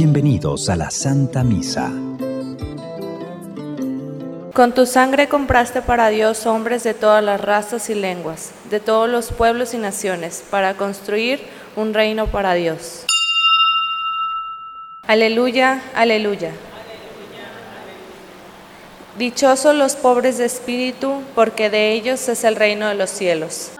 Bienvenidos a la Santa Misa. Con tu sangre compraste para Dios hombres de todas las razas y lenguas, de todos los pueblos y naciones, para construir un reino para Dios. Aleluya, aleluya. Dichosos los pobres de espíritu, porque de ellos es el reino de los cielos.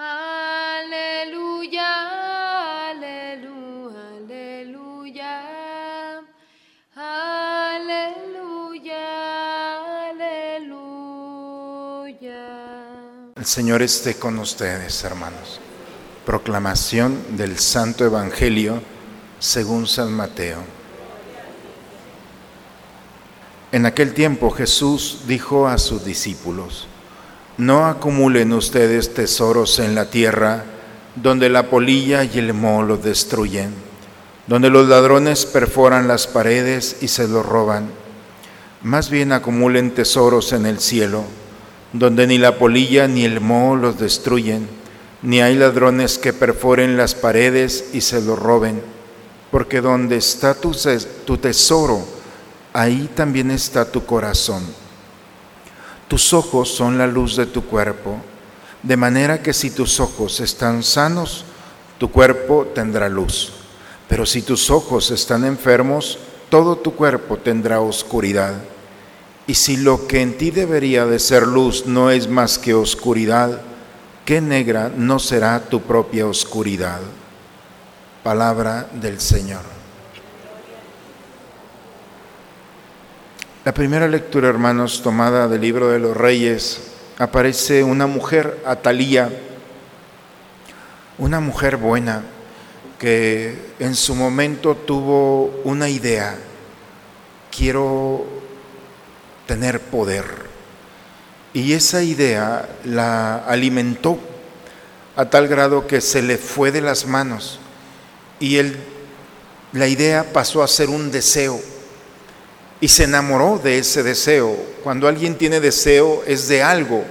Señor esté con ustedes, hermanos. Proclamación del Santo Evangelio según San Mateo. En aquel tiempo Jesús dijo a sus discípulos, no acumulen ustedes tesoros en la tierra, donde la polilla y el moho los destruyen, donde los ladrones perforan las paredes y se los roban. Más bien acumulen tesoros en el cielo, donde ni la polilla ni el moho los destruyen, ni hay ladrones que perforen las paredes y se los roben, porque donde está tu, tu tesoro, ahí también está tu corazón. Tus ojos son la luz de tu cuerpo, de manera que si tus ojos están sanos, tu cuerpo tendrá luz. Pero si tus ojos están enfermos, todo tu cuerpo tendrá oscuridad. Y si lo que en ti debería de ser luz no es más que oscuridad, qué negra no será tu propia oscuridad. Palabra del Señor. La primera lectura, hermanos, tomada del libro de los reyes, aparece una mujer, Atalía, una mujer buena que en su momento tuvo una idea, quiero tener poder. Y esa idea la alimentó a tal grado que se le fue de las manos y él, la idea pasó a ser un deseo y se enamoró de ese deseo. Cuando alguien tiene deseo es de algo,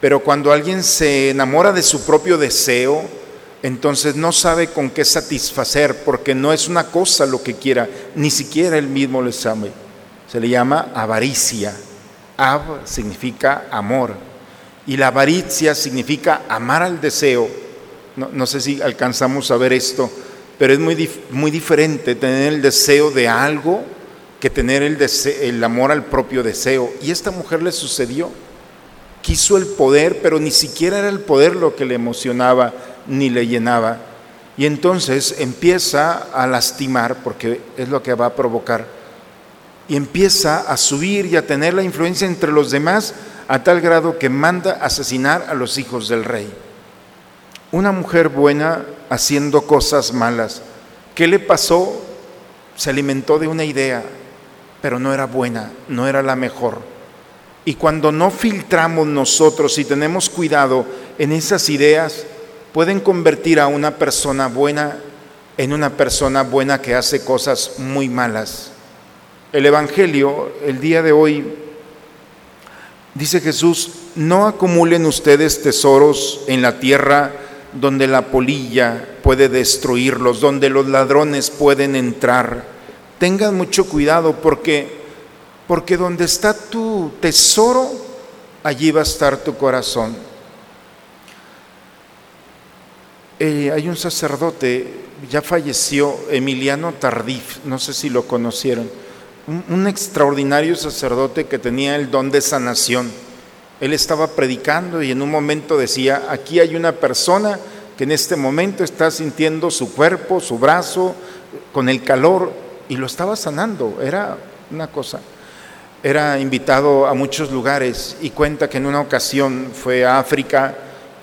pero cuando alguien se enamora de su propio deseo, entonces no sabe con qué satisfacer, porque no es una cosa lo que quiera, ni siquiera él mismo le sabe. Se le llama avaricia. Av significa amor y la avaricia significa amar al deseo. No, sé si alcanzamos a ver esto, pero es muy, muy diferente tener el deseo de algo que tener el, el amor al propio deseo. Y esta mujer le sucedió. Quiso el poder, pero ni siquiera era el poder lo que le emocionaba ni le llenaba. Y entonces empieza a lastimar, porque es lo que va a provocar, y empieza a subir y a tener la influencia entre los demás a tal grado que manda asesinar a los hijos del rey. Una mujer buena haciendo cosas malas. ¿Qué le pasó? Se alimentó de una idea, pero no era buena, no era la mejor. Y cuando no filtramos nosotros y tenemos cuidado en esas ideas, pueden convertir a una persona buena en una persona buena que hace cosas muy malas. El Evangelio, el día de hoy, dice Jesús, no acumulen ustedes tesoros en la tierra donde la polilla puede destruirlos, donde los ladrones pueden entrar tengan mucho cuidado porque, porque donde está tu tesoro, allí va a estar tu corazón. Eh, hay un sacerdote, ya falleció, Emiliano Tardif, no sé si lo conocieron, un, extraordinario sacerdote que tenía el don de sanación. Él estaba predicando y en un momento decía, aquí hay una persona que en este momento está sintiendo su cuerpo, su brazo, con el calor, y lo estaba sanando, era una cosa. Era invitado a muchos lugares y cuenta que en una ocasión fue a África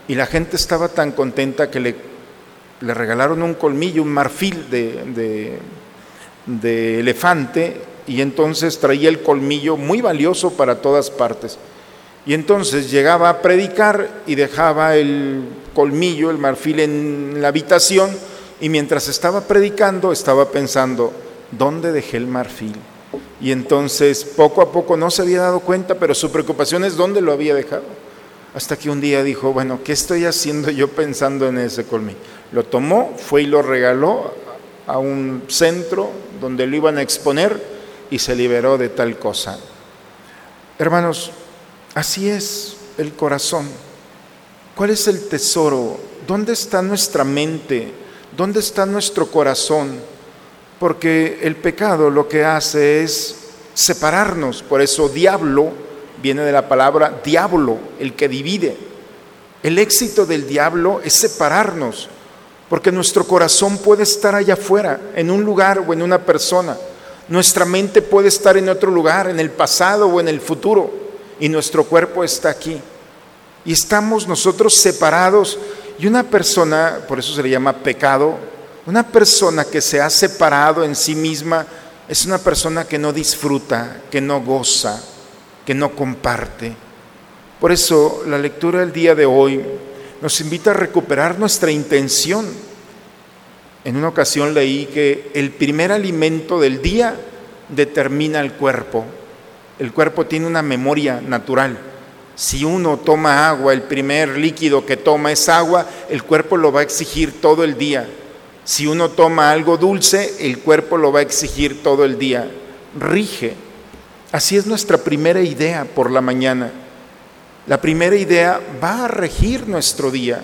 y la gente estaba tan contenta que le, regalaron un colmillo, un marfil de elefante y entonces traía el colmillo muy valioso para todas partes. Y entonces llegaba a predicar y dejaba el colmillo, el marfil en la habitación y mientras estaba predicando estaba pensando, ¿dónde dejé el marfil? Y entonces poco a poco no se había dado cuenta, pero su preocupación es dónde lo había dejado. Hasta que un día dijo, bueno, ¿qué estoy haciendo yo pensando en ese colmillo? Lo tomó, fue y lo regaló a un centro donde lo iban a exponer y se liberó de tal cosa. Hermanos, así es el corazón. ¿Cuál es el tesoro? ¿Dónde está nuestra mente? ¿Dónde está nuestro corazón? Porque el pecado lo que hace es separarnos. Por eso diablo viene de la palabra diablo, el que divide. El éxito del diablo es separarnos, porque nuestro corazón puede estar allá afuera, en un lugar o en una persona. Nuestra mente puede estar en otro lugar, en el pasado o en el futuro, y nuestro cuerpo está aquí. Y estamos nosotros separados. Y una persona, por eso se le llama pecado, una persona que se ha separado en sí misma es una persona que no disfruta, que no goza, que no comparte. Por eso la lectura del día de hoy nos invita a recuperar nuestra intención. En una ocasión leí que el primer alimento del día determina el cuerpo. El cuerpo tiene una memoria natural. Si uno toma agua, el primer líquido que toma es agua, el cuerpo lo va a exigir todo el día. Si uno toma algo dulce, el cuerpo lo va a exigir todo el día. Rige. Así es nuestra primera idea por la mañana. La primera idea va a regir nuestro día.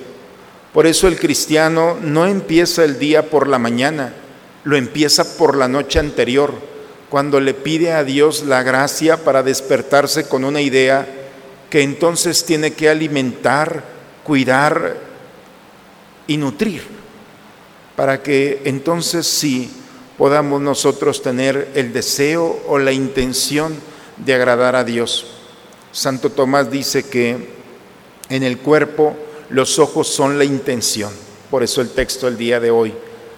Por eso el cristiano no empieza el día por la mañana, lo empieza por la noche anterior, cuando le pide a Dios la gracia para despertarse con una idea que entonces tiene que alimentar, cuidar y nutrir, para que entonces sí podamos nosotros tener el deseo o la intención de agradar a Dios. Santo Tomás dice que en el cuerpo los ojos son la intención. Por eso el texto del día de hoy.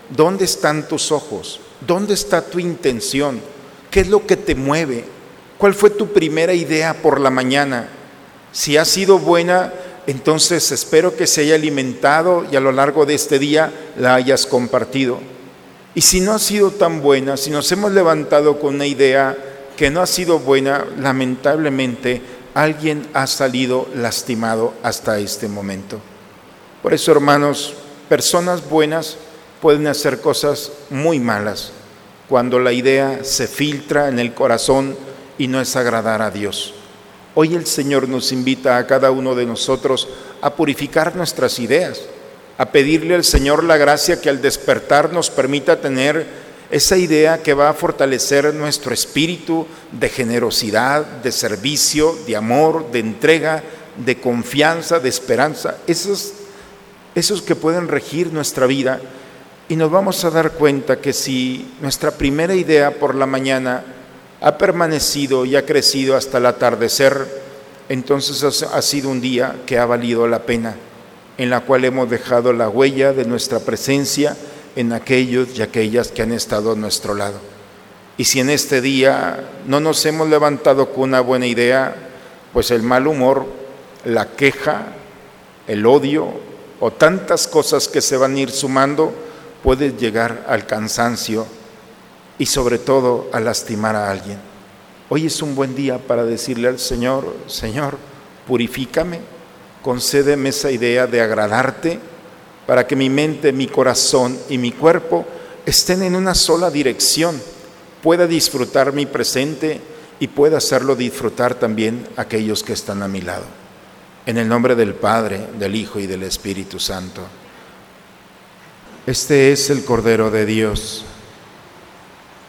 ¿Dónde están tus ojos? ¿Dónde está tu intención? ¿Qué es lo que te mueve? ¿Cuál fue tu primera idea por la mañana? Si ha sido buena, entonces espero que se haya alimentado y a lo largo de este día la hayas compartido. Y si no ha sido tan buena, si nos hemos levantado con una idea que no ha sido buena, lamentablemente alguien ha salido lastimado hasta este momento. Por eso, hermanos, personas buenas pueden hacer cosas muy malas cuando la idea se filtra en el corazón y no es agradar a Dios. Hoy el Señor nos invita a cada uno de nosotros a purificar nuestras ideas a pedirle al Señor la gracia que al despertar nos permita tener esa idea que va a fortalecer nuestro espíritu de generosidad, de servicio, de amor, de entrega, de confianza, de esperanza, esos, esos que pueden regir nuestra vida. Y nos vamos a dar cuenta que si nuestra primera idea por la mañana ha permanecido y ha crecido hasta el atardecer, entonces ha sido un día que ha valido la pena en la cual hemos dejado la huella de nuestra presencia en aquellos y aquellas que han estado a nuestro lado. Y si en este día no nos hemos levantado con una buena idea, pues el mal humor, la queja, el odio o tantas cosas que se van a ir sumando, puede llegar al cansancio y sobre todo a lastimar a alguien. Hoy es un buen día para decirle al Señor, Señor, purifícame, concédeme esa idea de agradarte para que mi mente, mi corazón y mi cuerpo estén en una sola dirección, pueda disfrutar mi presente y pueda hacerlo disfrutar también aquellos que están a mi lado. En el nombre del Padre, del Hijo y del Espíritu Santo. Este es el Cordero de Dios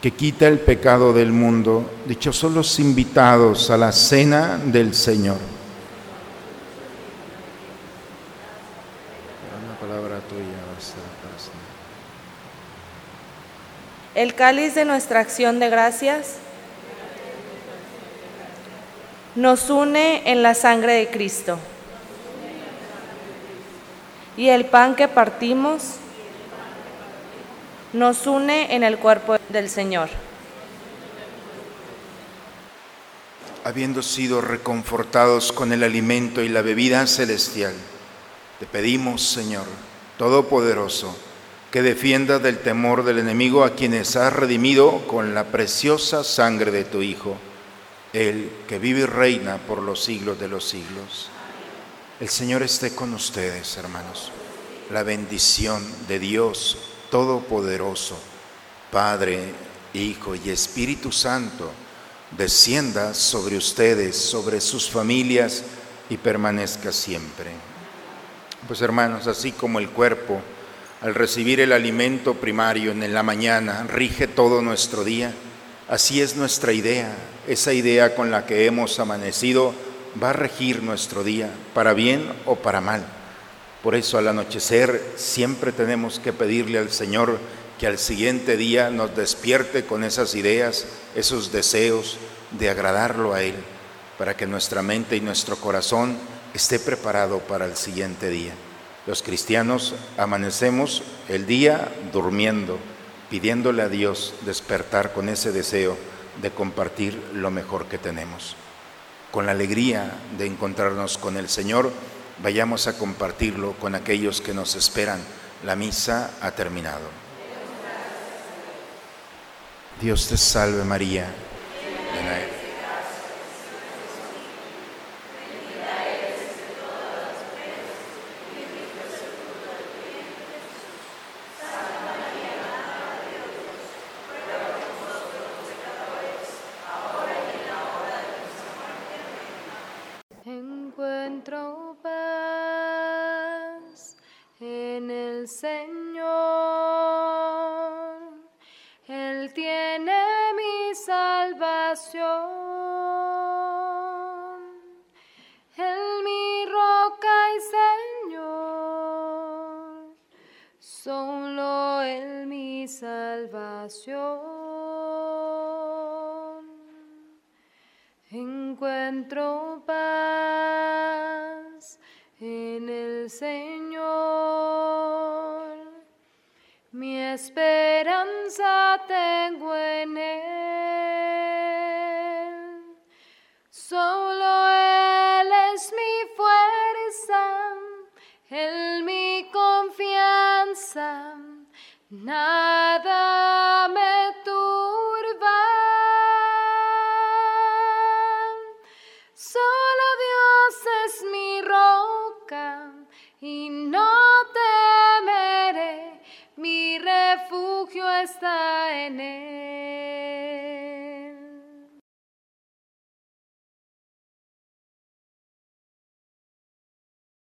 que quita el pecado del mundo. Dichosos los invitados a la cena del Señor. El cáliz de nuestra acción de gracias nos une en la sangre de Cristo. Y el pan que partimos nos une en el cuerpo del Señor. Habiendo sido reconfortados con el alimento y la bebida celestial, te pedimos, Señor Todopoderoso, que defienda del temor del enemigo a quienes has redimido con la preciosa sangre de tu Hijo, el que vive y reina por los siglos de los siglos. El Señor esté con ustedes, hermanos. La bendición de Dios Todopoderoso, Padre, Hijo y Espíritu Santo, descienda sobre ustedes, sobre sus familias y permanezca siempre. Pues hermanos, así como el cuerpo, al recibir el alimento primario en la mañana, rige todo nuestro día, así es nuestra idea, esa idea con la que hemos amanecido va a regir nuestro día, para bien o para mal. Por eso al anochecer siempre tenemos que pedirle al Señor que al siguiente día nos despierte con esas ideas, esos deseos de agradarlo a Él, para que nuestra mente y nuestro corazón esté preparado para el siguiente día. Los cristianos amanecemos el día durmiendo, pidiéndole a Dios despertar con ese deseo de compartir lo mejor que tenemos. Con la alegría de encontrarnos con el Señor, vayamos a compartirlo con aquellos que nos esperan. La misa ha terminado. Dios te salve María. Llena eres Encuentro paz en el Él tiene mi salvación. Él mi roca y Señor. Solo Él mi salvación. Encuentro paz en el Señor. Esperanza tengo en Él. Solo Él es mi fuerza, Él mi confianza.